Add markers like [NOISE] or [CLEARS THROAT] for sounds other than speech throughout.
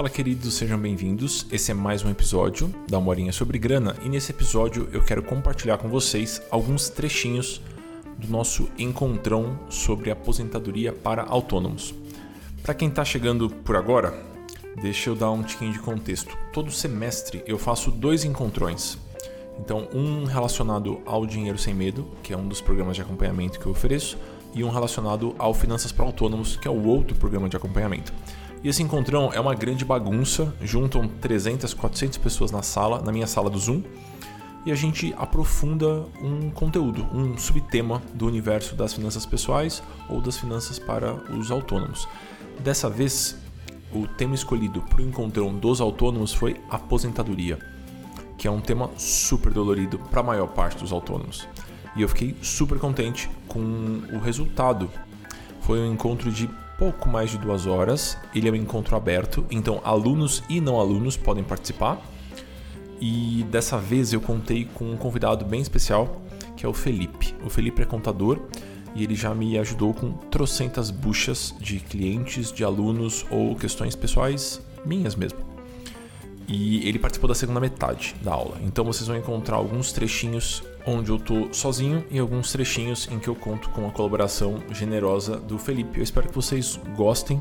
Fala queridos, sejam bem-vindos. Esse é mais um episódio da Morinha sobre Grana e nesse episódio eu quero compartilhar com vocês alguns trechinhos do nosso encontrão sobre aposentadoria para autônomos. Para quem está chegando por agora, deixa eu dar um tiquinho de contexto. Todo semestre eu faço dois encontrões. Então, um relacionado ao Dinheiro Sem Medo, que é um dos programas de acompanhamento que eu ofereço, e um relacionado ao Finanças para Autônomos, que é o outro programa de acompanhamento. E esse encontrão é uma grande bagunça, juntam 300, 400 pessoas na sala, na minha sala do Zoom, e a gente aprofunda um conteúdo, um subtema do universo das finanças pessoais ou das finanças para os autônomos. Dessa vez, o tema escolhido para o encontrão dos autônomos foi aposentadoria, que é um tema super dolorido para a maior parte dos autônomos. E eu fiquei super contente com o resultado. Foi um encontro de pouco mais de duas horas. Ele é um encontro aberto, então alunos e não alunos podem participar. E dessa vez eu contei com um convidado bem especial, que é o Felipe. O Felipe é contador e ele já me ajudou com trocentas buchas de clientes, de alunos ou questões pessoais minhas mesmo. E ele participou da segunda metade da aula. Então vocês vão encontrar alguns trechinhos onde eu tô sozinho e alguns trechinhos em que eu conto com a colaboração generosa do Felipe. Eu espero que vocês gostem.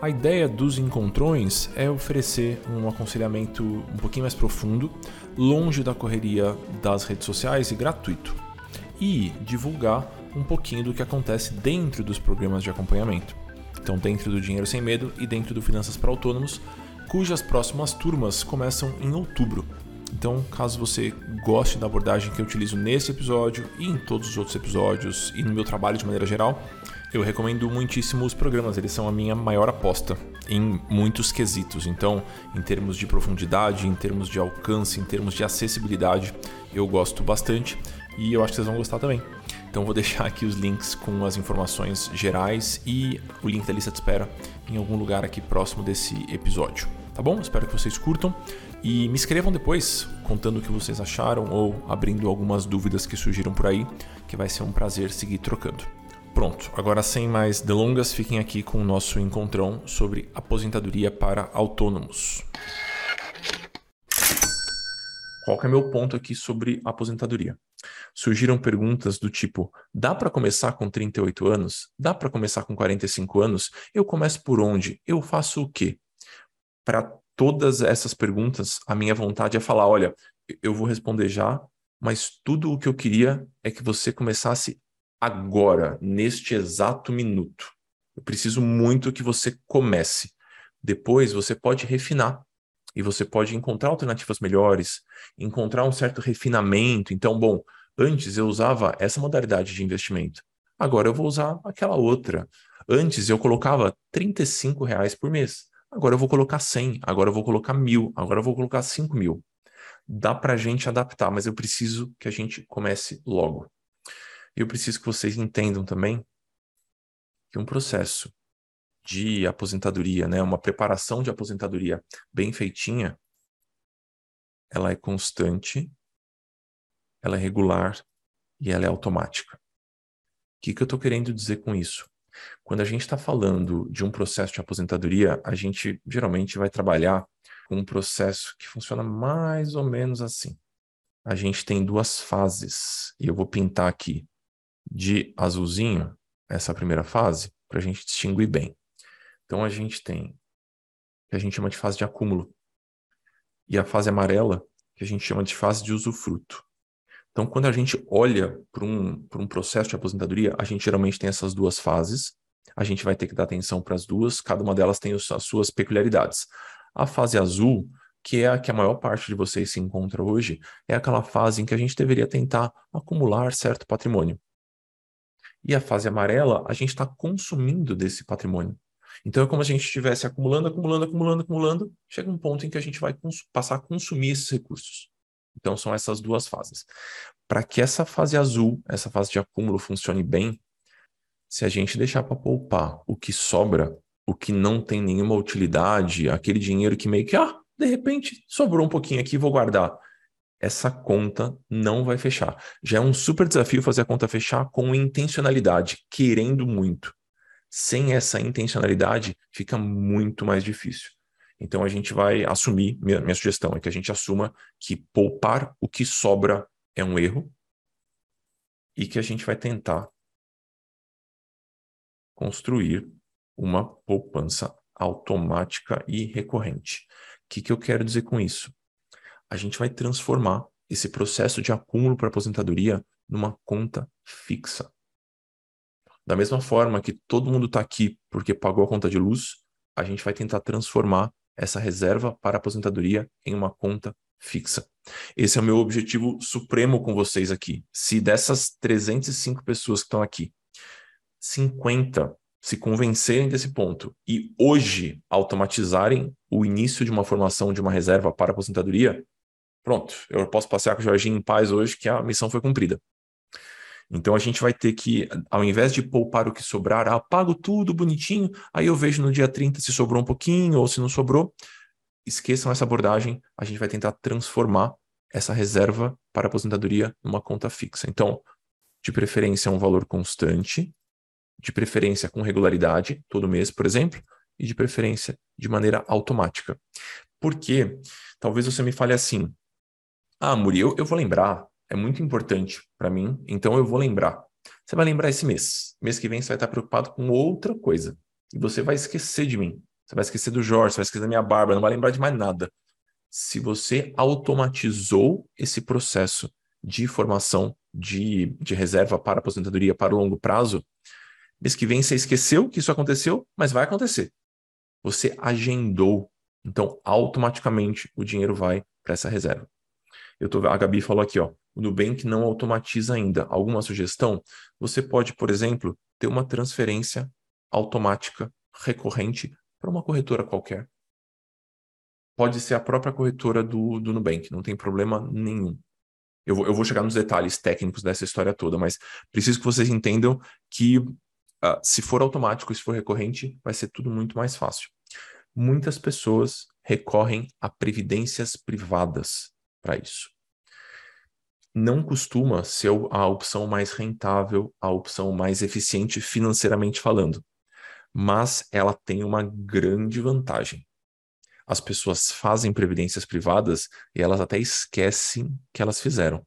A ideia dos encontrões é oferecer um aconselhamento um pouquinho mais profundo, longe da correria das redes sociais e gratuito. E divulgar um pouquinho do que acontece dentro dos programas de acompanhamento. Então, dentro do Dinheiro Sem Medo e dentro do Finanças para Autônomos, cujas próximas turmas começam em outubro. Então, caso você goste da abordagem que eu utilizo nesse episódio e em todos os outros episódios e no meu trabalho de maneira geral, eu recomendo muitíssimo os programas, eles são a minha maior aposta em muitos quesitos. Então, em termos de profundidade, em termos de alcance, em termos de acessibilidade, eu gosto bastante e eu acho que vocês vão gostar também. Então vou [LAUGHS] deixar aqui os links com as informações gerais e o link da lista de espera em algum lugar aqui próximo desse episódio. Tá bom? Espero que vocês curtam e me escrevam depois contando o que vocês acharam ou abrindo algumas dúvidas que surgiram por aí, que vai ser um prazer seguir trocando. Pronto, agora sem mais delongas, fiquem aqui com o nosso encontrão sobre aposentadoria para autônomos. Qual é meu ponto aqui sobre aposentadoria? surgiram perguntas do tipo: dá para começar com 38 anos? Dá para começar com 45 anos? Eu começo por onde? Eu faço o quê? Para todas essas perguntas, a minha vontade é falar: olha, eu vou responder já, mas tudo o que eu queria é que você começasse agora, neste exato minuto. Eu preciso muito que você comece. Depois você pode refinar e você pode encontrar alternativas melhores, encontrar um certo refinamento. Então, bom, Antes eu usava essa modalidade de investimento. Agora eu vou usar aquela outra. Antes eu colocava 35 reais por mês. Agora eu vou colocar 100. Agora eu vou colocar mil. Agora eu vou colocar 5 mil. Dá para a gente adaptar, mas eu preciso que a gente comece logo. Eu preciso que vocês entendam também que um processo de aposentadoria, né, uma preparação de aposentadoria bem feitinha, ela é constante ela é regular e ela é automática. O que, que eu estou querendo dizer com isso? Quando a gente está falando de um processo de aposentadoria, a gente geralmente vai trabalhar com um processo que funciona mais ou menos assim. A gente tem duas fases, e eu vou pintar aqui de azulzinho essa primeira fase para a gente distinguir bem. Então a gente tem o que a gente chama de fase de acúmulo e a fase amarela que a gente chama de fase de usufruto. Então, quando a gente olha para um, um processo de aposentadoria, a gente geralmente tem essas duas fases. A gente vai ter que dar atenção para as duas, cada uma delas tem as suas peculiaridades. A fase azul, que é a que a maior parte de vocês se encontra hoje, é aquela fase em que a gente deveria tentar acumular certo patrimônio. E a fase amarela, a gente está consumindo desse patrimônio. Então é como se a gente estivesse acumulando, acumulando, acumulando, acumulando. Chega um ponto em que a gente vai passar a consumir esses recursos. Então são essas duas fases. Para que essa fase azul, essa fase de acúmulo funcione bem, se a gente deixar para poupar o que sobra, o que não tem nenhuma utilidade, aquele dinheiro que meio que, ah, de repente sobrou um pouquinho aqui, vou guardar. essa conta não vai fechar. Já é um super desafio fazer a conta fechar com intencionalidade, querendo muito. Sem essa intencionalidade, fica muito mais difícil. Então a gente vai assumir, minha, minha sugestão é que a gente assuma que poupar o que sobra é um erro e que a gente vai tentar construir uma poupança automática e recorrente. O que, que eu quero dizer com isso? A gente vai transformar esse processo de acúmulo para aposentadoria numa conta fixa. Da mesma forma que todo mundo está aqui porque pagou a conta de luz, a gente vai tentar transformar essa reserva para aposentadoria em uma conta fixa. Esse é o meu objetivo supremo com vocês aqui. Se dessas 305 pessoas que estão aqui, 50 se convencerem desse ponto e hoje automatizarem o início de uma formação de uma reserva para aposentadoria, pronto, eu posso passear com o Jorginho em paz hoje que a missão foi cumprida. Então a gente vai ter que, ao invés de poupar o que sobrar, ah, pago tudo bonitinho, aí eu vejo no dia 30 se sobrou um pouquinho ou se não sobrou. Esqueçam essa abordagem, a gente vai tentar transformar essa reserva para aposentadoria numa conta fixa. Então, de preferência, um valor constante, de preferência com regularidade, todo mês, por exemplo, e de preferência de maneira automática. Porque talvez você me fale assim: ah, Muri, eu, eu vou lembrar, é muito importante para mim, então eu vou lembrar. Você vai lembrar esse mês. Mês que vem você vai estar preocupado com outra coisa. E você vai esquecer de mim. Você vai esquecer do Jorge, você vai esquecer da minha barba, não vai lembrar de mais nada. Se você automatizou esse processo de formação de, de reserva para aposentadoria para o longo prazo, mês que vem você esqueceu que isso aconteceu, mas vai acontecer. Você agendou. Então, automaticamente o dinheiro vai para essa reserva. Eu tô, a Gabi falou aqui, ó, o Nubank não automatiza ainda. Alguma sugestão? Você pode, por exemplo, ter uma transferência automática recorrente para uma corretora qualquer. Pode ser a própria corretora do, do Nubank, não tem problema nenhum. Eu vou, eu vou chegar nos detalhes técnicos dessa história toda, mas preciso que vocês entendam que uh, se for automático, se for recorrente, vai ser tudo muito mais fácil. Muitas pessoas recorrem a previdências privadas para isso. Não costuma ser a opção mais rentável, a opção mais eficiente financeiramente falando, mas ela tem uma grande vantagem. As pessoas fazem previdências privadas e elas até esquecem que elas fizeram.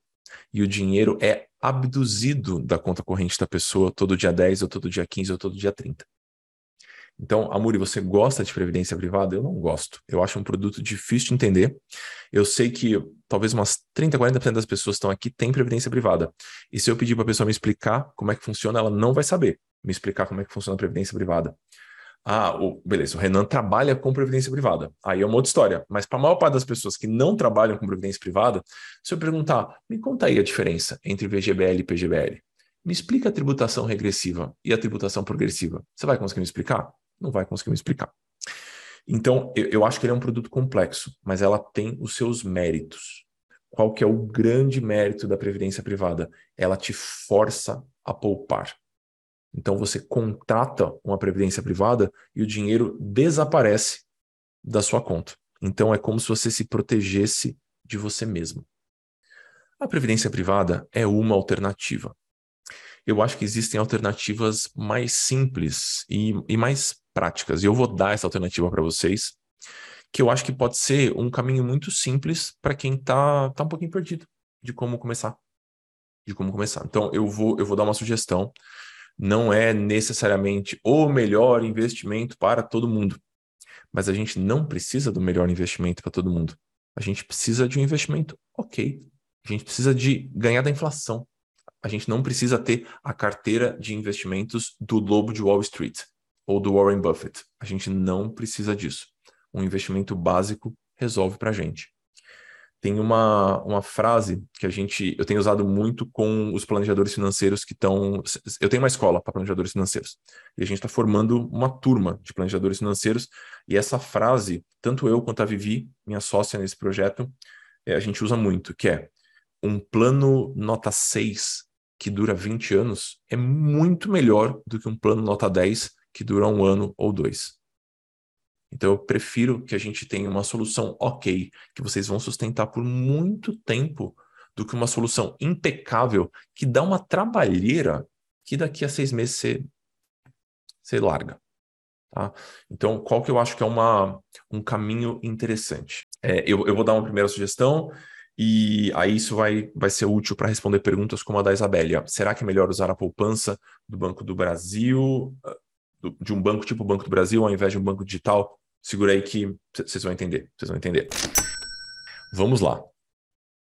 E o dinheiro é abduzido da conta corrente da pessoa todo dia 10, ou todo dia 15, ou todo dia 30. Então, Amuri, você gosta de previdência privada? Eu não gosto. Eu acho um produto difícil de entender. Eu sei que talvez umas 30, 40% das pessoas que estão aqui têm previdência privada. E se eu pedir para a pessoa me explicar como é que funciona, ela não vai saber me explicar como é que funciona a previdência privada. Ah, o, beleza, o Renan trabalha com previdência privada. Aí é uma outra história. Mas para a maior parte das pessoas que não trabalham com previdência privada, se eu perguntar, me conta aí a diferença entre VGBL e PGBL. Me explica a tributação regressiva e a tributação progressiva. Você vai conseguir me explicar? Não vai conseguir me explicar. Então, eu, eu acho que ele é um produto complexo, mas ela tem os seus méritos. Qual que é o grande mérito da previdência privada? Ela te força a poupar. Então você contrata uma previdência privada e o dinheiro desaparece da sua conta. Então é como se você se protegesse de você mesmo. A previdência privada é uma alternativa. Eu acho que existem alternativas mais simples e, e mais práticas. E eu vou dar essa alternativa para vocês, que eu acho que pode ser um caminho muito simples para quem está tá um pouquinho perdido de como começar. De como começar. Então, eu vou, eu vou dar uma sugestão. Não é necessariamente o melhor investimento para todo mundo. Mas a gente não precisa do melhor investimento para todo mundo. A gente precisa de um investimento ok. A gente precisa de ganhar da inflação. A gente não precisa ter a carteira de investimentos do lobo de Wall Street ou do Warren Buffett. A gente não precisa disso. Um investimento básico resolve para a gente. Tem uma, uma frase que a gente eu tenho usado muito com os planejadores financeiros que estão. Eu tenho uma escola para planejadores financeiros e a gente está formando uma turma de planejadores financeiros. E essa frase, tanto eu quanto a Vivi, minha sócia nesse projeto, é, a gente usa muito, que é um plano nota 6 que dura 20 anos é muito melhor do que um plano nota 10 que dura um ano ou dois. Então, eu prefiro que a gente tenha uma solução ok, que vocês vão sustentar por muito tempo, do que uma solução impecável que dá uma trabalheira que daqui a seis meses você, você larga. Tá? Então, qual que eu acho que é uma, um caminho interessante? É, eu, eu vou dar uma primeira sugestão e aí isso vai, vai ser útil para responder perguntas como a da Isabélia. Será que é melhor usar a poupança do Banco do Brasil, ah, de um banco tipo Banco do Brasil, ao invés de um banco digital? Segura aí que vocês vão entender. Vocês vão entender. Vamos lá.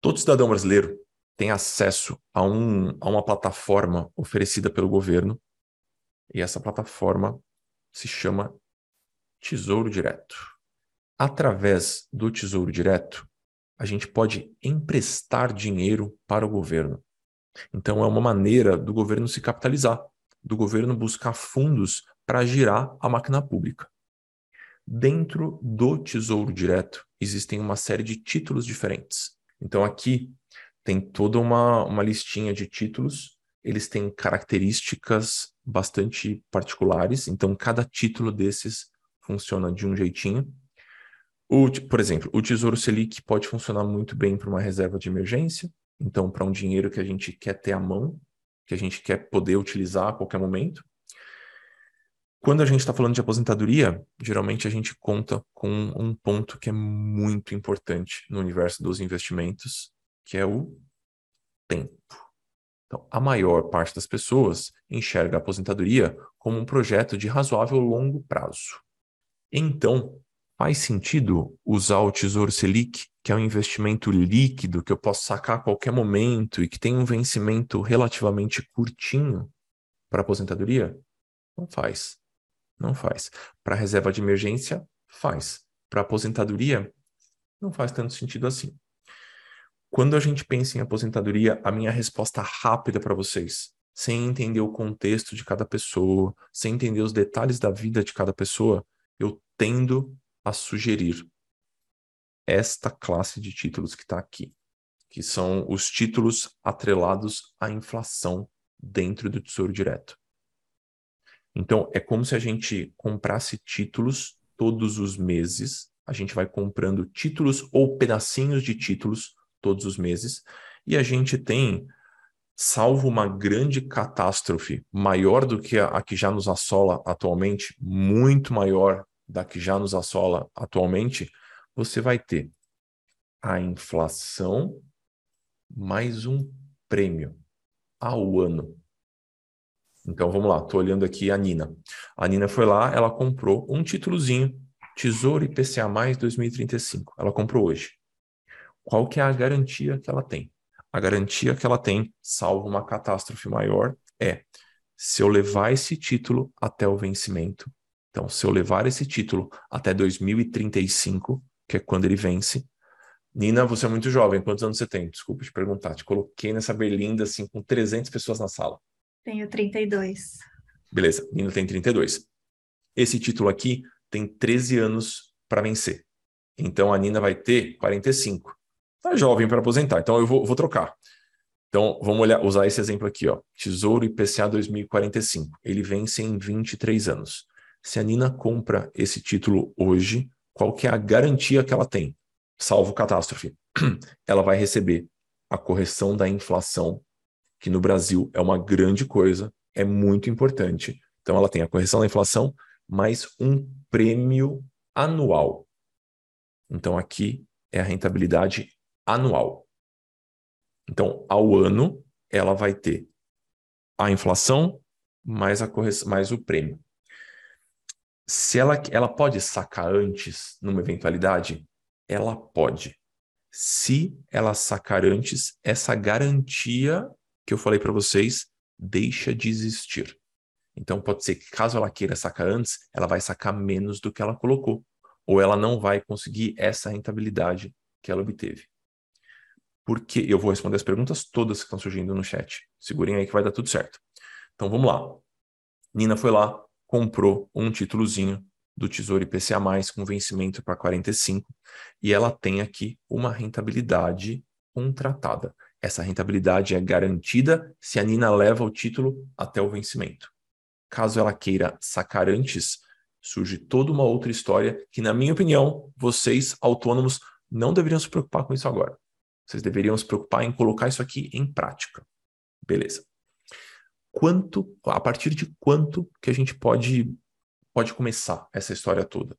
Todo cidadão brasileiro tem acesso a, um, a uma plataforma oferecida pelo governo e essa plataforma se chama Tesouro Direto. Através do Tesouro Direto, a gente pode emprestar dinheiro para o governo. Então, é uma maneira do governo se capitalizar, do governo buscar fundos para girar a máquina pública. Dentro do Tesouro Direto, existem uma série de títulos diferentes. Então, aqui tem toda uma, uma listinha de títulos, eles têm características bastante particulares, então, cada título desses funciona de um jeitinho. O, por exemplo, o Tesouro Selic pode funcionar muito bem para uma reserva de emergência, então para um dinheiro que a gente quer ter à mão, que a gente quer poder utilizar a qualquer momento. Quando a gente está falando de aposentadoria, geralmente a gente conta com um ponto que é muito importante no universo dos investimentos, que é o tempo. Então, a maior parte das pessoas enxerga a aposentadoria como um projeto de razoável longo prazo. Então, Faz sentido usar o Tesouro Selic, que é um investimento líquido que eu posso sacar a qualquer momento e que tem um vencimento relativamente curtinho para aposentadoria? Não faz. Não faz. Para reserva de emergência, faz. Para aposentadoria, não faz tanto sentido assim. Quando a gente pensa em aposentadoria, a minha resposta rápida para vocês, sem entender o contexto de cada pessoa, sem entender os detalhes da vida de cada pessoa, eu tendo a sugerir esta classe de títulos que está aqui, que são os títulos atrelados à inflação dentro do Tesouro Direto. Então, é como se a gente comprasse títulos todos os meses, a gente vai comprando títulos ou pedacinhos de títulos todos os meses, e a gente tem, salvo uma grande catástrofe maior do que a, a que já nos assola atualmente, muito maior da que já nos assola atualmente, você vai ter a inflação mais um prêmio ao ano. Então vamos lá, estou olhando aqui a Nina. A Nina foi lá, ela comprou um títulozinho, Tesouro IPCA mais 2035. Ela comprou hoje. Qual que é a garantia que ela tem? A garantia que ela tem, salvo uma catástrofe maior, é se eu levar esse título até o vencimento, então, se eu levar esse título até 2035, que é quando ele vence. Nina, você é muito jovem, quantos anos você tem? Desculpa te perguntar. Te coloquei nessa berlinda assim com 300 pessoas na sala. Tenho 32. Beleza, Nina tem 32. Esse título aqui tem 13 anos para vencer. Então a Nina vai ter 45. Tá jovem para aposentar, então eu vou, vou trocar. Então, vamos olhar, usar esse exemplo aqui, ó. Tesouro IPCA 2045. Ele vence em 23 anos se a Nina compra esse título hoje, qual que é a garantia que ela tem? Salvo catástrofe. [CLEARS THROAT] Ela vai receber a correção da inflação, que no Brasil é uma grande coisa, é muito importante. Então ela tem a correção da inflação mais um prêmio anual. Então aqui é a rentabilidade anual. Então, ao ano, ela vai ter a inflação mais a mais o prêmio se ela, ela pode sacar antes numa eventualidade, ela pode. Se ela sacar antes, essa garantia que eu falei para vocês deixa de existir. Então pode ser que caso ela queira sacar antes, ela vai sacar menos do que ela colocou, ou ela não vai conseguir essa rentabilidade que ela obteve. Porque eu vou responder as perguntas todas que estão surgindo no chat. Segurem aí que vai dar tudo certo. Então vamos lá. Nina foi lá, comprou um títulozinho do Tesouro IPCA+, com vencimento para 45, e ela tem aqui uma rentabilidade contratada. Essa rentabilidade é garantida se a Nina leva o título até o vencimento. Caso ela queira sacar antes, surge toda uma outra história que, na minha opinião, vocês autônomos não deveriam se preocupar com isso agora. Vocês deveriam se preocupar em colocar isso aqui em prática. Beleza. Quanto, a partir de quanto que a gente pode pode começar essa história toda?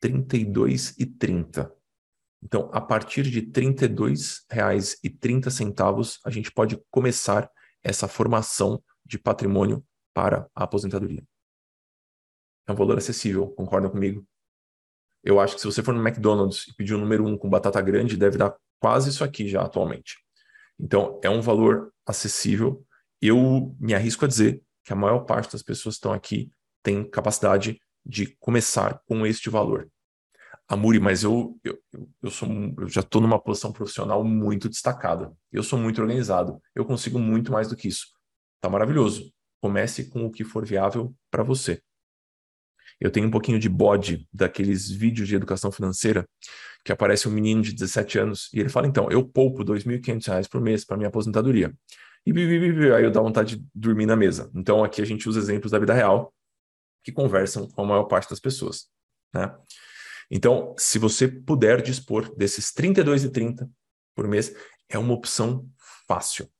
32 e 30. Então, a partir de R$ 32,30 a gente pode começar essa formação de patrimônio para a aposentadoria. É um valor acessível, concorda comigo? Eu acho que se você for no McDonald's e pedir o número um com batata grande, deve dar quase isso aqui já atualmente. Então, é um valor acessível. Eu me arrisco a dizer que a maior parte das pessoas que estão aqui tem capacidade de começar com este valor. Amuri, mas eu, eu, eu, sou, eu já estou numa posição profissional muito destacada. Eu sou muito organizado. Eu consigo muito mais do que isso. Tá maravilhoso. Comece com o que for viável para você. Eu tenho um pouquinho de bode daqueles vídeos de educação financeira que aparece um menino de 17 anos e ele fala: então, eu poupo R$ 2.500 por mês para minha aposentadoria. E aí eu dá vontade de dormir na mesa. Então aqui a gente usa exemplos da vida real que conversam com a maior parte das pessoas. Né? Então, se você puder dispor desses R$ 32,30 por mês, é uma opção fácil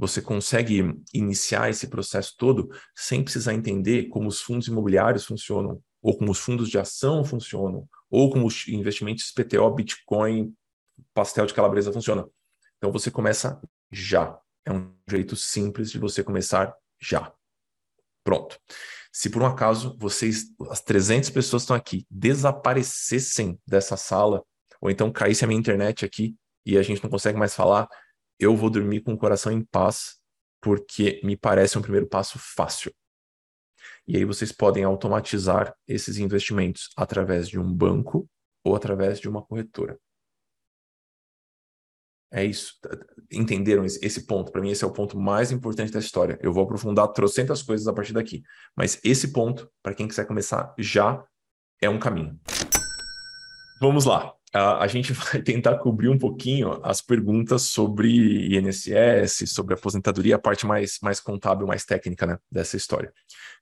você consegue iniciar esse processo todo sem precisar entender como os fundos imobiliários funcionam, ou como os fundos de ação funcionam, ou como os investimentos PTO, Bitcoin, pastel de calabresa funcionam. Então você começa já. É um jeito simples de você começar já. Pronto. Se por um acaso vocês, as 300 pessoas que estão aqui, desaparecessem dessa sala, ou então caísse a minha internet aqui e a gente não consegue mais falar, eu vou dormir com o coração em paz, porque me parece um primeiro passo fácil. E aí vocês podem automatizar esses investimentos através de um banco ou através de uma corretora. É isso. Entenderam esse ponto? Para mim, esse é o ponto mais importante da história. Eu vou aprofundar trocentas coisas a partir daqui. Mas esse ponto, para quem quiser começar já, é um caminho. Vamos lá a, a gente [LAUGHS] vai tentar cobrir um pouquinho as perguntas sobre INSS, sobre aposentadoria, a parte mais, mais contábil, mais técnica né, dessa história.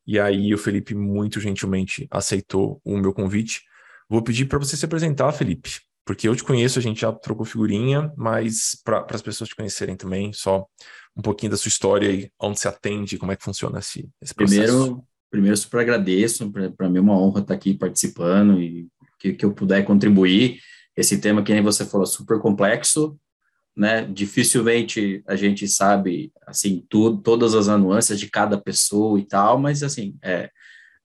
E aí o Felipe muito gentilmente aceitou o meu convite. Vou pedir para você se apresentar, Felipe, porque eu te conheço, a gente já trocou figurinha, mas para as pessoas te conhecerem também, só um pouquinho da sua história e onde se atende, como é que funciona esse, esse processo. Primeiro, primeiro super agradeço, para mim é uma honra estar aqui participando e que, que eu puder contribuir esse tema, que nem você falou, super complexo, né? Dificilmente a gente sabe, assim, tudo, todas as nuances de cada pessoa e tal, mas, assim, é,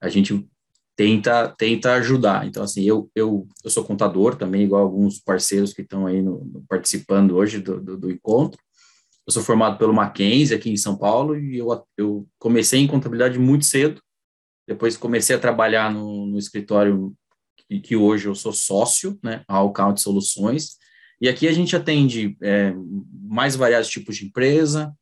a gente tenta, tenta ajudar. Então, assim, eu, eu, eu sou contador também, igual alguns parceiros que estão aí no, no, participando hoje do, do, do, encontro. Eu sou formado pelo Mackenzie aqui em São Paulo e eu, eu comecei em contabilidade muito cedo. Depois comecei a trabalhar no, no escritório e que hoje eu sou sócio, né, a Allcount Soluções, e aqui a gente atende é, mais variados tipos de empresa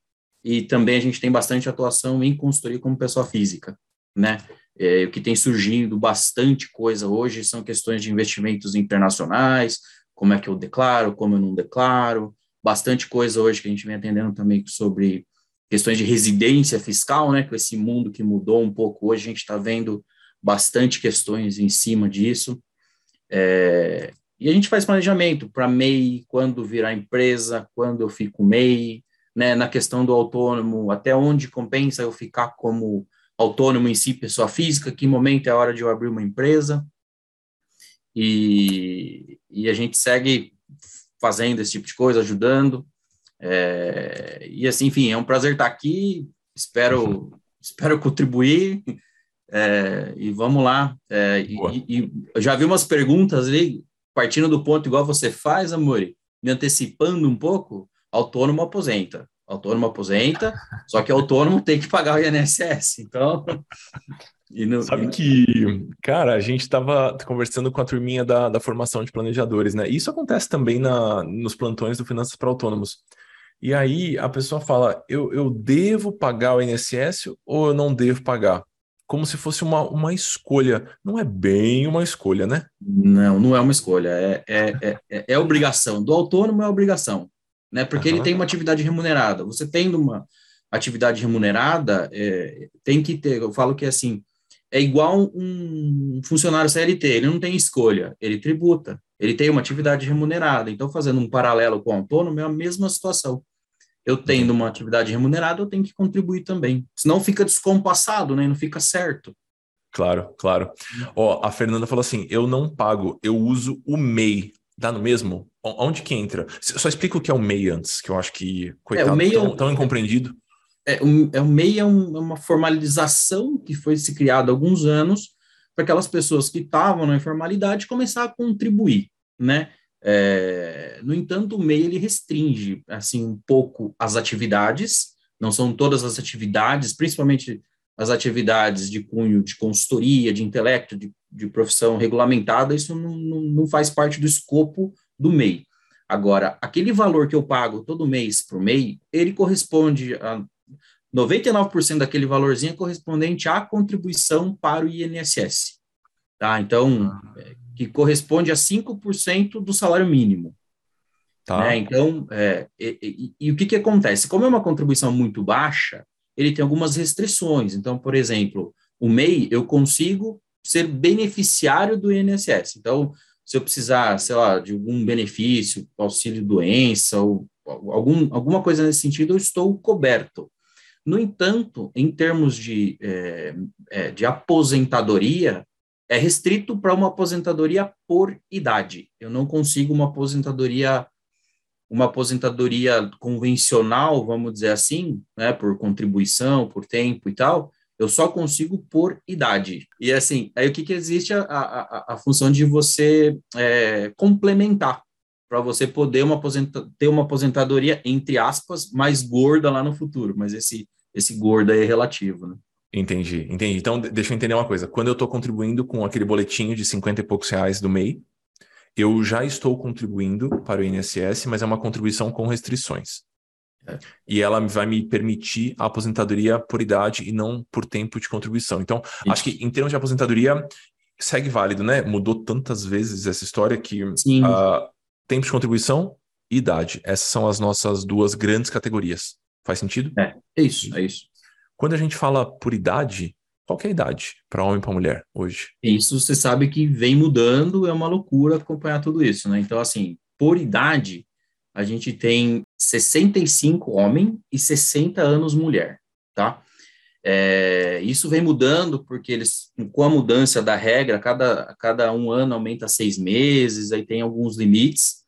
e também a gente tem bastante atuação em consultoria como pessoa física, né, é, o que tem surgindo bastante coisa hoje são questões de investimentos internacionais, como é que eu declaro, como eu não declaro, bastante coisa hoje que a gente vem atendendo também sobre questões de residência fiscal, né, com esse mundo que mudou um pouco hoje, a gente está vendo bastante questões em cima disso. É, e a gente faz planejamento para MEI, quando virar empresa, quando eu fico MEI, né, na questão do autônomo, até onde compensa eu ficar como autônomo em si, pessoa física, que momento é a hora de eu abrir uma empresa. E, e a gente segue fazendo esse tipo de coisa, ajudando. É, e assim, enfim, é um prazer estar aqui. Espero, [LAUGHS] espero contribuir. É, e vamos lá. É, e, e, eu já vi umas perguntas ali, partindo do ponto igual você faz, Amori, me antecipando um pouco, autônomo aposenta. Autônomo aposenta, só que autônomo tem que pagar o INSS. Então. [LAUGHS] No, Sabe que, cara, a gente estava conversando com a turminha da, da formação de planejadores, né? Isso acontece também na, nos plantões do Finanças para Autônomos. E aí a pessoa fala: eu, eu devo pagar o INSS ou eu não devo pagar? como se fosse uma, uma escolha. Não é bem uma escolha, né? Não, não é uma escolha. É, é, é, é obrigação. Do autônomo é obrigação, né? Porque uhum. ele tem uma atividade remunerada. Você tendo uma atividade remunerada, é, tem que ter. Eu falo que assim, é igual um funcionário CLT, ele não tem escolha, ele tributa, ele tem uma atividade remunerada. Então, fazendo um paralelo com o autônomo, é a mesma situação. Eu tendo uma atividade remunerada, eu tenho que contribuir também. Senão fica descompassado, né? Não fica certo. Claro, claro. Ó, a Fernanda falou assim: eu não pago, eu uso o MEI. Dá no mesmo? Onde que entra? Só explica o que é o MEI antes, que eu acho que, coitado, é, o MEI tão, é tão incompreendido. É, um, é, o MEI é, um, é uma formalização que foi se criada há alguns anos para aquelas pessoas que estavam na informalidade começar a contribuir, né? É, no entanto, o MEI ele restringe assim um pouco as atividades, não são todas as atividades, principalmente as atividades de cunho de consultoria, de intelecto, de, de profissão regulamentada, isso não, não, não, faz parte do escopo do MEI. Agora, aquele valor que eu pago todo mês para o MEI, ele corresponde a 99% daquele valorzinho é correspondente à contribuição para o INSS. Tá? Então, ah. é, que corresponde a 5% do salário mínimo. Tá. Né? Então, é, e, e, e, o que, que acontece? Como é uma contribuição muito baixa, ele tem algumas restrições. Então, por exemplo, o MEI, eu consigo ser beneficiário do INSS. Então, se eu precisar, sei lá, de algum benefício, auxílio doença, ou algum, alguma coisa nesse sentido, eu estou coberto. No entanto, em termos de, é, de aposentadoria, é restrito para uma aposentadoria por idade. Eu não consigo uma aposentadoria uma aposentadoria convencional, vamos dizer assim, né, por contribuição, por tempo e tal, eu só consigo por idade. E assim, aí o que, que existe a, a, a função de você é, complementar para você poder uma ter uma aposentadoria, entre aspas, mais gorda lá no futuro, mas esse, esse gordo aí é relativo, né? Entendi, entendi. Então, deixa eu entender uma coisa. Quando eu estou contribuindo com aquele boletinho de 50 e poucos reais do MEI, eu já estou contribuindo para o INSS, mas é uma contribuição com restrições. É. E ela vai me permitir a aposentadoria por idade e não por tempo de contribuição. Então, Isso. acho que em termos de aposentadoria, segue válido, né? Mudou tantas vezes essa história que uh, tempo de contribuição e idade. Essas são as nossas duas grandes categorias. Faz sentido? É, é isso, é isso. Quando a gente fala por idade, qual é a idade para homem e para mulher hoje? Isso você sabe que vem mudando, é uma loucura acompanhar tudo isso, né? Então, assim, por idade, a gente tem 65 homem e 60 anos mulher, tá? É, isso vem mudando porque eles, com a mudança da regra, cada, cada um ano aumenta seis meses, aí tem alguns limites,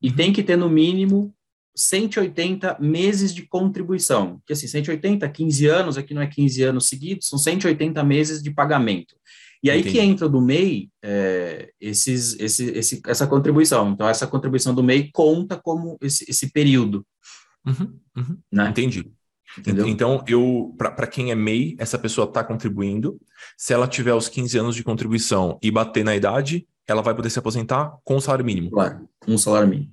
e tem que ter no mínimo 180 meses de contribuição, que assim, 180, 15 anos, aqui não é 15 anos seguidos, são 180 meses de pagamento. E aí Entendi. que entra do MEI é, esses, esse, esse, essa contribuição. Então, essa contribuição do MEI conta como esse, esse período. Uhum, uhum. Né? Entendi. Entendeu? Então, eu para quem é MEI, essa pessoa está contribuindo. Se ela tiver os 15 anos de contribuição e bater na idade, ela vai poder se aposentar com o salário mínimo. Claro, com o salário mínimo.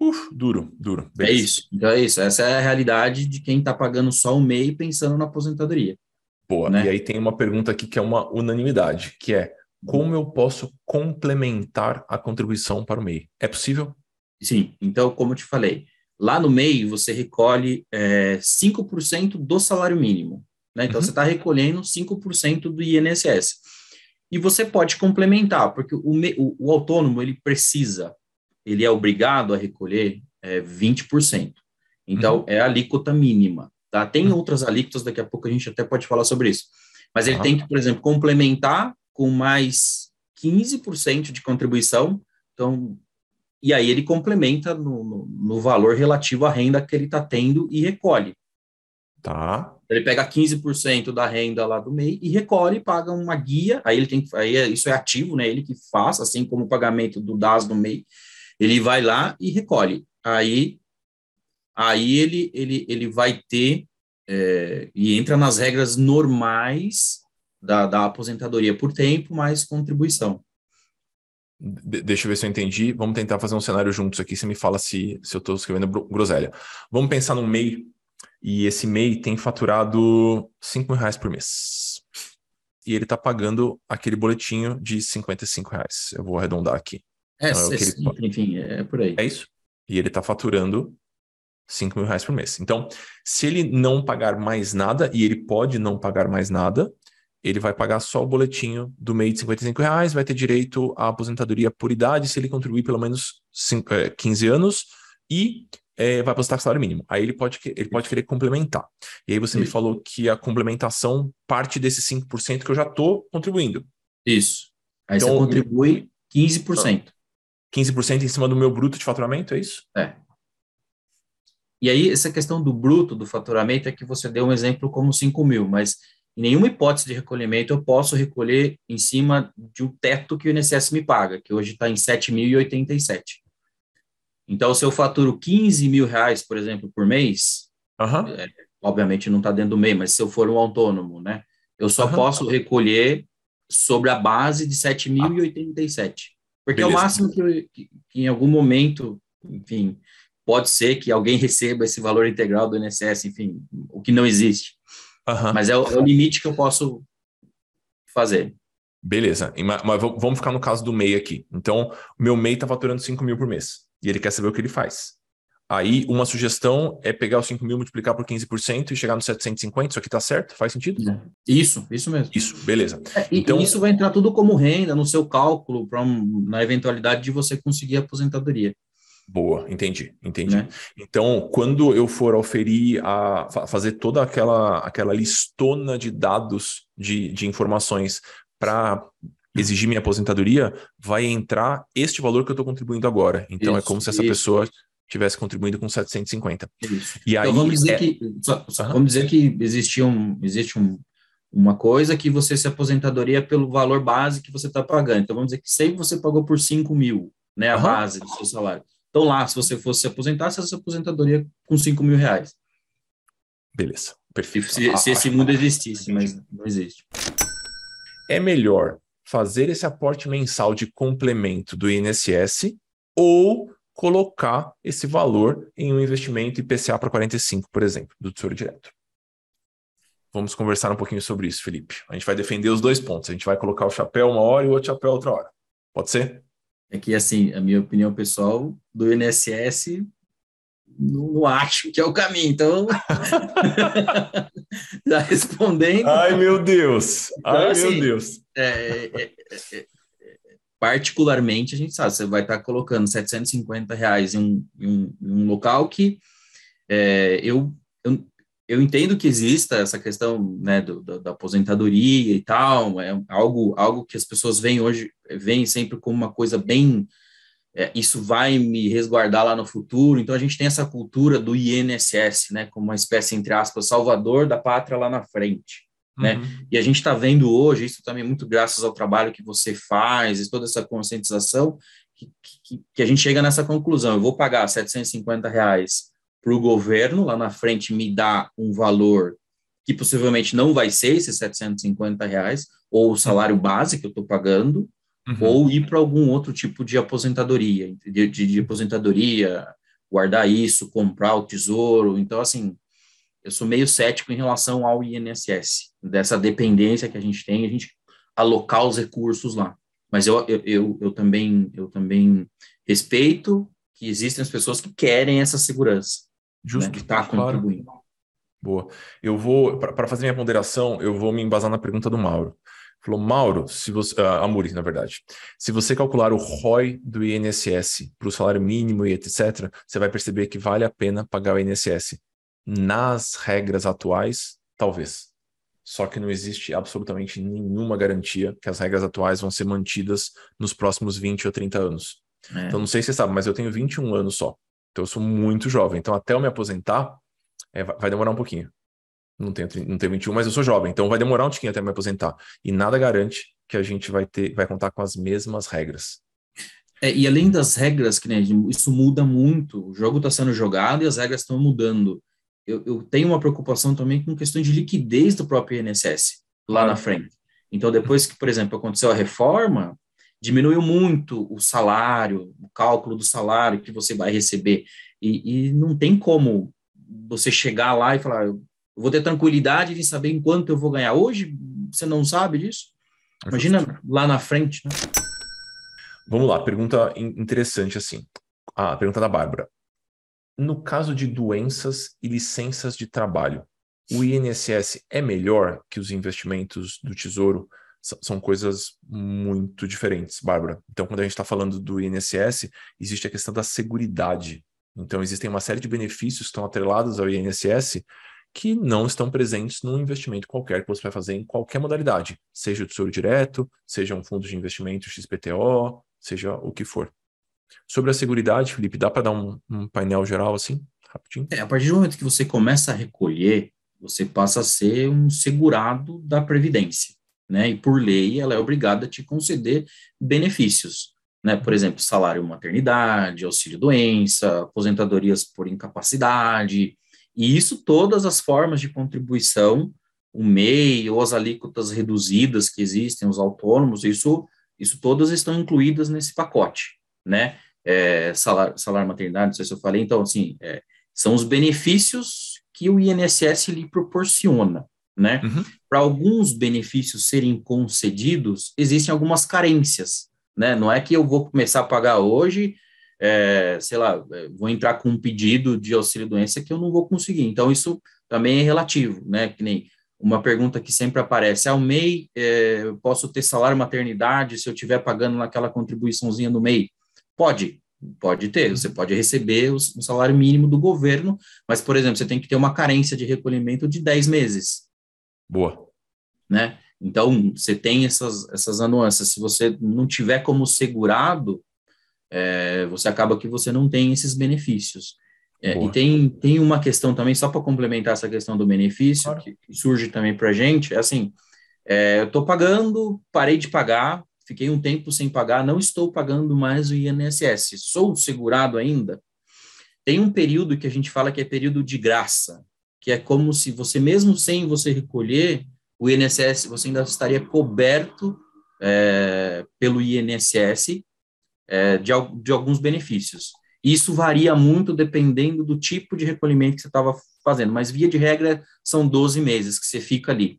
Uf, duro, duro. Beleza. É isso. Então é isso. Essa é a realidade de quem está pagando só o MEI pensando na aposentadoria. Boa. Né? E aí tem uma pergunta aqui que é uma unanimidade, que é como eu posso complementar a contribuição para o MEI? É possível? Sim. Então, como eu te falei, lá no MEI você recolhe é, 5% do salário mínimo. Né? Então, uhum. você está recolhendo 5% do INSS. E você pode complementar, porque o, o, o autônomo ele precisa ele é obrigado a recolher é, 20%. Então, uhum. é a alíquota mínima. Tá? Tem outras alíquotas, daqui a pouco a gente até pode falar sobre isso. Mas ele uhum. tem que, por exemplo, complementar com mais 15% de contribuição. Então, e aí ele complementa no, no, no valor relativo à renda que ele está tendo e recolhe. Tá. Ele pega 15% da renda lá do MEI e recolhe, paga uma guia, aí ele tem que, aí é, isso é ativo, né? Ele que faz, assim como o pagamento do DAS do MEI, ele vai lá e recolhe. Aí, aí ele, ele, ele vai ter é, e entra nas regras normais da, da aposentadoria por tempo mais contribuição. De deixa eu ver se eu entendi. Vamos tentar fazer um cenário juntos aqui. Você me fala se, se eu estou escrevendo groselha. Vamos pensar num MEI, e esse MEI tem faturado 5 mil reais por mês. E ele está pagando aquele boletinho de 55 reais. Eu vou arredondar aqui. É, então, é ele... enfim, é por aí. É isso. E ele está faturando 5 mil reais por mês. Então, se ele não pagar mais nada, e ele pode não pagar mais nada, ele vai pagar só o boletinho do MEI de 55 reais, vai ter direito à aposentadoria por idade se ele contribuir pelo menos 5, é, 15 anos e é, vai aposentar com salário mínimo. Aí ele pode, ele pode querer complementar. E aí você Isso. me falou que a complementação parte desses 5% que eu já estou contribuindo. Isso. Aí então, você contribui 15%. 15% em cima do meu bruto de faturamento, é isso? É. E aí, essa questão do bruto do faturamento é que você deu um exemplo como 5 mil, mas em nenhuma hipótese de recolhimento eu posso recolher em cima de um teto que o INSS me paga, que hoje está em 7.087. Então, se eu faturo 15 mil reais, por exemplo, por mês, uhum. é, obviamente não está dentro do MEI, mas se eu for um autônomo, né, eu só uhum. posso recolher sobre a base de 7.087. Porque Beleza. é o máximo que, que, que, em algum momento, enfim, pode ser que alguém receba esse valor integral do INSS, enfim, o que não existe. Uhum. Mas é o, é o, limite que eu posso fazer. Beleza, mas vamos ficar no caso do MEI aqui. Então, o meu MEI está faturando 5 mil por mês e ele quer saber o que ele faz. Aí, uma sugestão é pegar os 5 mil, multiplicar por 15% e chegar no 750. Isso aqui tá certo? Faz sentido? Isso, isso mesmo. Isso, beleza. É, então, isso vai entrar tudo como renda no seu cálculo, pra, na eventualidade de você conseguir a aposentadoria. Boa, entendi, entendi. Né? Então, quando eu for oferir a fazer toda aquela, aquela listona de dados, de, de informações para exigir minha aposentadoria, vai entrar este valor que eu estou contribuindo agora. Então, isso, é como se essa isso. pessoa tivesse contribuindo com 750. Isso. E então, aí, vamos dizer, é... que, só, uhum. vamos dizer que existe, um, existe um, uma coisa que você se aposentadoria pelo valor base que você está pagando. Então, vamos dizer que sempre você pagou por 5 mil, né, a uhum. base do seu salário. Então, lá, se você fosse se aposentar, você se aposentadoria com 5 mil reais. Beleza, perfeito. Se, se esse mundo existisse, mas não existe. É melhor fazer esse aporte mensal de complemento do INSS ou colocar esse valor em um investimento IPCA para 45, por exemplo, do Tesouro Direto. Vamos conversar um pouquinho sobre isso, Felipe. A gente vai defender os dois pontos. A gente vai colocar o chapéu uma hora e o outro chapéu outra hora. Pode ser? É que, assim, a minha opinião pessoal do INSS não, não, acho que é o caminho. Então, já [LAUGHS] respondendo. Ai, meu Deus! Então, Ai, assim, meu Deus! É, é, é, é, particularmente, a gente sabe, você vai estar colocando 750 reais em um, em um, em um local que é, eu, eu, eu, entendo que exista essa questão né, do, do, da aposentadoria e tal, é algo, algo que as pessoas veem hoje, veem sempre como uma coisa bem é, isso vai me resguardar lá no futuro. Então a gente tem essa cultura do INSS, né, como uma espécie entre aspas salvador da pátria lá na frente, né? Uhum. E a gente está vendo hoje isso também muito graças ao trabalho que você faz e toda essa conscientização que, que, que a gente chega nessa conclusão. Eu vou pagar 750 reais para o governo lá na frente me dá um valor que possivelmente não vai ser esses 750 reais ou o salário base que eu estou pagando uhum. ou ir para algum outro tipo de aposentadoria, de, de, de, aposentadoria, guardar isso, comprar o tesouro. Então, assim, eu sou meio cético em relação ao INSS, dessa dependência que a gente tem, a gente alocar os recursos lá. Mas eu, eu, eu, eu também, eu também respeito que existem as pessoas que querem essa segurança, Justo, né, que está contribuindo. Boa. Eu vou, para fazer minha ponderação, eu vou me embasar na pergunta do Mauro. Falou, Mauro, se você, uh, Amuri, na verdade, se você calcular o ROI do INSS para o salário mínimo e etc., você vai perceber que vale a pena pagar o INSS. Nas regras atuais, talvez. Só que não existe absolutamente nenhuma garantia que as regras atuais vão ser mantidas nos próximos 20 ou 30 anos. É. Então, não sei se você sabe, mas eu tenho 21 anos só. Então, eu sou muito jovem. Então, até eu me aposentar, é, vai demorar um pouquinho não tenho, não tenho 21, mas eu sou jovem, então vai demorar um tiquinho até me aposentar. E nada garante que a gente vai ter, vai contar com as mesmas regras. É, e além das regras, que né, isso muda muito. O jogo está sendo jogado e as regras estão mudando. Eu, eu, tenho uma preocupação também com questão de liquidez do próprio INSS lá na frente. Então, depois que, por exemplo, aconteceu a reforma, diminuiu muito o salário, o cálculo do salário que você vai receber. E, e não tem como você chegar lá e falar, eu vou ter tranquilidade de saber em quanto eu vou ganhar. Hoje, você não sabe disso? Imagina lá na frente, né? Vamos lá, pergunta interessante assim. A pergunta da Bárbara. No caso de doenças e licenças de trabalho, o INSS é melhor que os investimentos do Tesouro? São coisas muito diferentes, Bárbara. Então, quando a gente está falando do INSS, existe a questão da seguridade. Então, existem uma série de benefícios que estão atrelados ao INSS que não estão presentes num investimento qualquer que você vai fazer em qualquer modalidade, seja o Tesouro Direto, seja um fundo de investimento XPTO, seja o que for. Sobre a seguridade, Felipe, dá para dar um, um, painel geral assim, rapidinho? É, a partir do momento que você começa a recolher, você passa a ser um segurado da Previdência, né? E por lei, ela é obrigada a te conceder benefícios, né? Por exemplo, salário maternidade, auxílio-doença, aposentadorias por incapacidade, e isso todas as formas de contribuição, o MEI ou as alíquotas reduzidas que existem, os autônomos, isso, isso todas estão incluídas nesse pacote, né? É, salário, salário maternidade, não sei se eu falei, então, assim, é, são os benefícios que o INSS lhe proporciona, né? Uhum. Para alguns benefícios serem concedidos, existem algumas carências, né? Não é que eu vou começar a pagar hoje, é, sei lá, é, vou entrar com um pedido de auxílio-doença que eu não vou conseguir. Então, isso também é relativo, né? Que nem uma pergunta que sempre aparece, ah, o MEI, é, posso ter salário maternidade se eu estiver pagando naquela contribuiçãozinha no MEI? Pode, pode ter, você pode receber o, o salário mínimo do governo, mas, por exemplo, você tem que ter uma carência de recolhimento de 10 meses. Boa. Né? Então, você tem essas, essas anuâncias. Se você não tiver como segurado, é, você acaba que você não tem esses benefícios. É, e tem, tem uma questão também, só para complementar essa questão do benefício, claro. que, surge também para a gente, é assim, é, eu estou pagando, parei de pagar, fiquei um tempo sem pagar, não estou pagando mais o INSS, sou segurado ainda? Tem um período que a gente fala que é período de graça, que é como se você, mesmo sem você recolher, o INSS, você ainda estaria coberto é, pelo INSS é, de, de alguns benefícios. Isso varia muito dependendo do tipo de recolhimento que você estava fazendo, mas via de regra são 12 meses que você fica ali.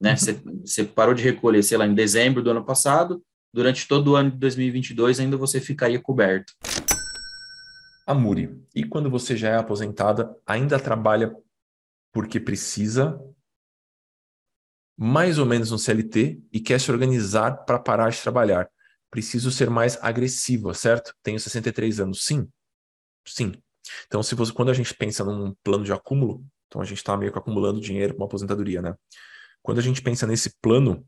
Né? Uhum. Você, você parou de recolher, sei lá, em dezembro do ano passado, durante todo o ano de 2022 ainda você ficaria coberto. Amuri, e quando você já é aposentada, ainda trabalha porque precisa, mais ou menos no CLT, e quer se organizar para parar de trabalhar? preciso ser mais agressivo, certo? Tenho 63 anos. Sim. Sim. Então, se você, quando a gente pensa num plano de acúmulo, então a gente está meio que acumulando dinheiro para uma aposentadoria, né? Quando a gente pensa nesse plano,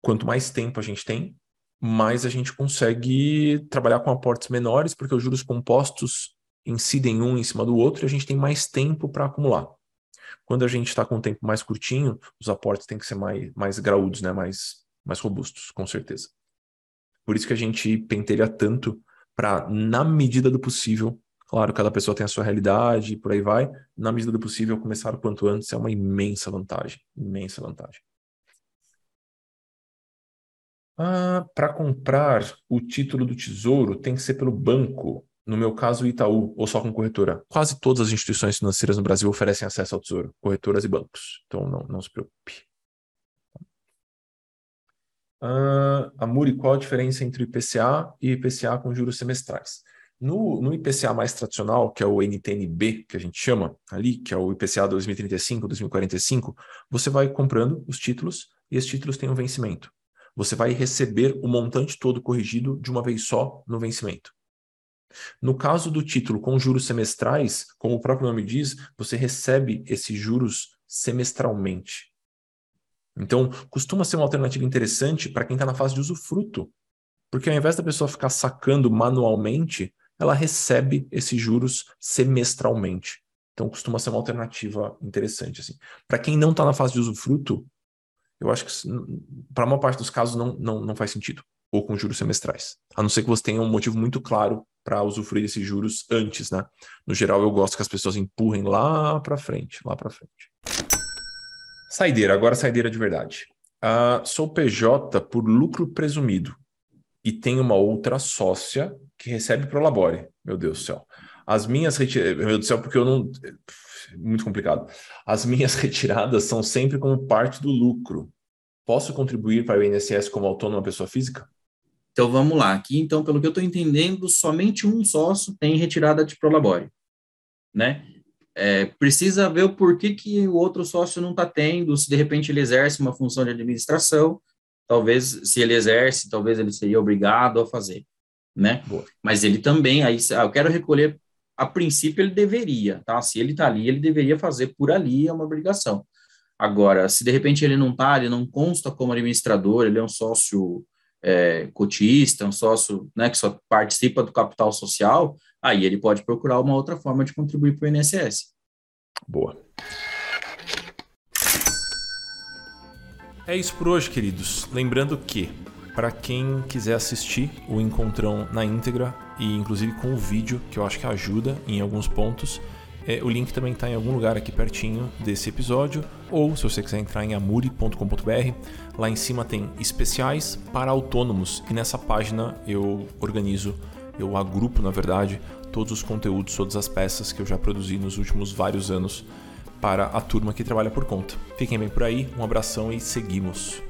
quanto mais tempo a gente tem, mais a gente consegue trabalhar com aportes menores, porque os juros compostos incidem um em cima do outro e a gente tem mais tempo para acumular. Quando a gente está com um tempo mais curtinho, os aportes têm que ser mais, mais graúdos, né? mais, mais robustos, com certeza. Por isso que a gente pentelha tanto para, na medida do possível, claro, cada pessoa tem a sua realidade e por aí vai, na medida do possível, começar o quanto antes é uma imensa vantagem. Imensa vantagem. Ah, para comprar o título do tesouro tem que ser pelo banco, no meu caso Itaú, ou só com corretora. Quase todas as instituições financeiras no Brasil oferecem acesso ao tesouro, corretoras e bancos. Então não, não se preocupe. Uh, Amuri, qual a diferença entre IPCA e IPCA com juros semestrais? No, no, IPCA mais tradicional, que é o NTNB, que a gente chama ali, que é o IPCA 2035, 2045, você vai comprando os títulos e esses títulos têm um vencimento. Você vai receber o montante todo corrigido de uma vez só no vencimento. No caso do título com juros semestrais, como o próprio nome diz, você recebe esses juros semestralmente. Então, costuma ser uma alternativa interessante para quem está na fase de usufruto, porque ao invés da pessoa ficar sacando manualmente, ela recebe esses juros semestralmente. Então, costuma ser uma alternativa interessante. Assim. Para quem não está na fase de usufruto, eu acho que para a maior parte dos casos não, não, não faz sentido, ou com juros semestrais. A não ser que você tenha um motivo muito claro para usufruir desses juros antes, né? No geral, eu gosto que as pessoas empurrem lá para frente, lá para frente. Saideira, agora saideira de verdade. Uh, sou PJ por lucro presumido e tenho uma outra sócia que recebe pro labore. Meu Deus do céu. As minhas retiradas. Meu Deus do céu, porque eu não. Muito complicado. As minhas [LAUGHS] retiradas são sempre como parte do lucro. Posso contribuir para o INSS como autônoma pessoa física? Então vamos lá. Aqui, então, pelo que eu estou entendendo, somente um sócio tem retirada de Prolabore. Né? é, precisa ver o porquê que o outro sócio não está tendo, se de repente ele exerce uma função de administração, talvez, se ele exerce, talvez ele seria obrigado a fazer, né? Boa. Mas ele também, aí, ah, eu quero recolher, a princípio ele deveria, tá? Se ele está ali, ele deveria fazer por ali, é uma obrigação. Agora, se de repente ele não está, ele não consta como administrador, ele é um sócio é, cotista, um sócio né, que só participa do capital social, aí ele pode procurar uma outra forma de contribuir para o INSS. Boa. É isso por hoje, queridos. Lembrando que, para quem quiser assistir o encontrão na íntegra e inclusive com o vídeo, que eu acho que ajuda em alguns pontos, é, o link também está em algum lugar aqui pertinho desse episódio, ou se você quiser entrar em amuri.com.br, lá em cima tem especiais para autônomos e nessa página eu organizo, eu agrupo na verdade, todos os conteúdos, todas as peças que eu já produzi nos últimos vários anos para a turma que trabalha por conta. Fiquem bem por aí, um abração e seguimos.